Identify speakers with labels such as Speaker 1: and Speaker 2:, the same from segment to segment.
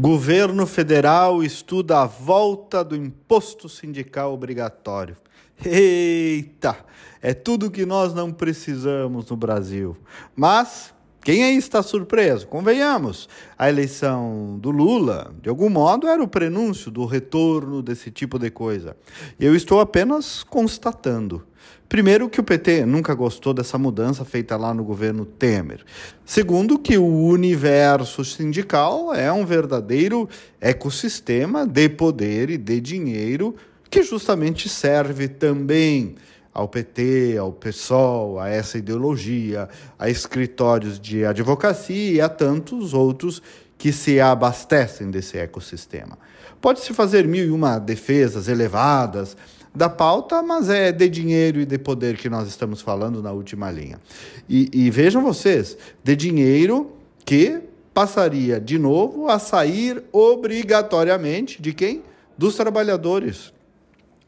Speaker 1: Governo federal estuda a volta do imposto sindical obrigatório. Eita! É tudo que nós não precisamos no Brasil. Mas quem aí está surpreso? Convenhamos, a eleição do Lula, de algum modo, era o prenúncio do retorno desse tipo de coisa. Eu estou apenas constatando. Primeiro, que o PT nunca gostou dessa mudança feita lá no governo Temer. Segundo, que o universo sindical é um verdadeiro ecossistema de poder e de dinheiro que justamente serve também ao PT, ao PSOL, a essa ideologia, a escritórios de advocacia e a tantos outros que se abastecem desse ecossistema. Pode-se fazer mil e uma defesas elevadas da pauta, mas é de dinheiro e de poder que nós estamos falando na última linha. E, e vejam vocês, de dinheiro que passaria de novo a sair obrigatoriamente de quem? Dos trabalhadores,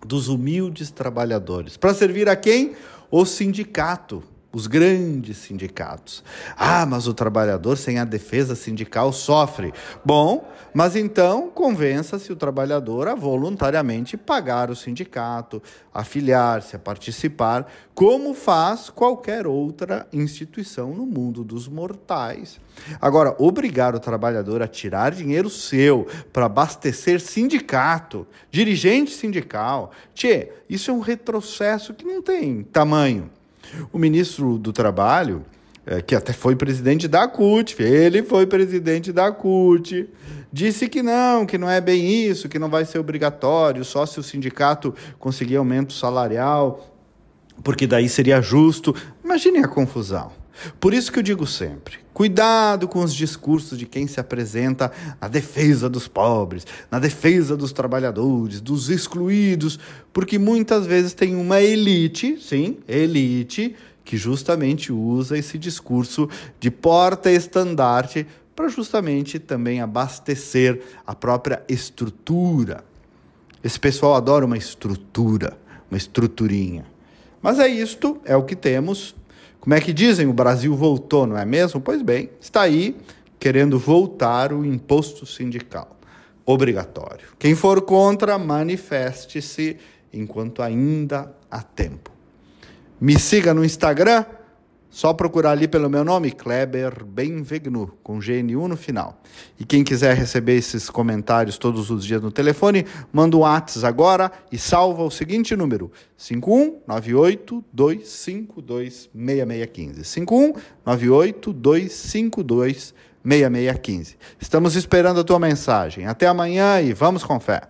Speaker 1: dos humildes trabalhadores. Para servir a quem? O sindicato os grandes sindicatos. Ah, mas o trabalhador sem a defesa sindical sofre. Bom, mas então convença-se o trabalhador a voluntariamente pagar o sindicato, a filiar-se, a participar, como faz qualquer outra instituição no mundo dos mortais. Agora, obrigar o trabalhador a tirar dinheiro seu para abastecer sindicato, dirigente sindical, tchê, isso é um retrocesso que não tem tamanho. O ministro do Trabalho, é, que até foi presidente da CUT, ele foi presidente da CUT, disse que não, que não é bem isso, que não vai ser obrigatório, só se o sindicato conseguir aumento salarial, porque daí seria justo. Imaginem a confusão. Por isso que eu digo sempre: cuidado com os discursos de quem se apresenta na defesa dos pobres, na defesa dos trabalhadores, dos excluídos, porque muitas vezes tem uma elite, sim, elite, que justamente usa esse discurso de porta-estandarte para justamente também abastecer a própria estrutura. Esse pessoal adora uma estrutura, uma estruturinha. Mas é isto, é o que temos. Como é que dizem? O Brasil voltou, não é mesmo? Pois bem, está aí querendo voltar o imposto sindical obrigatório. Quem for contra, manifeste-se enquanto ainda há tempo. Me siga no Instagram só procurar ali pelo meu nome, Kleber Benvegnu, com GNU no final. E quem quiser receber esses comentários todos os dias no telefone, manda um WhatsApp agora e salva o seguinte número: 5198-252-6615. 5198-252-6615. Estamos esperando a tua mensagem. Até amanhã e vamos com fé.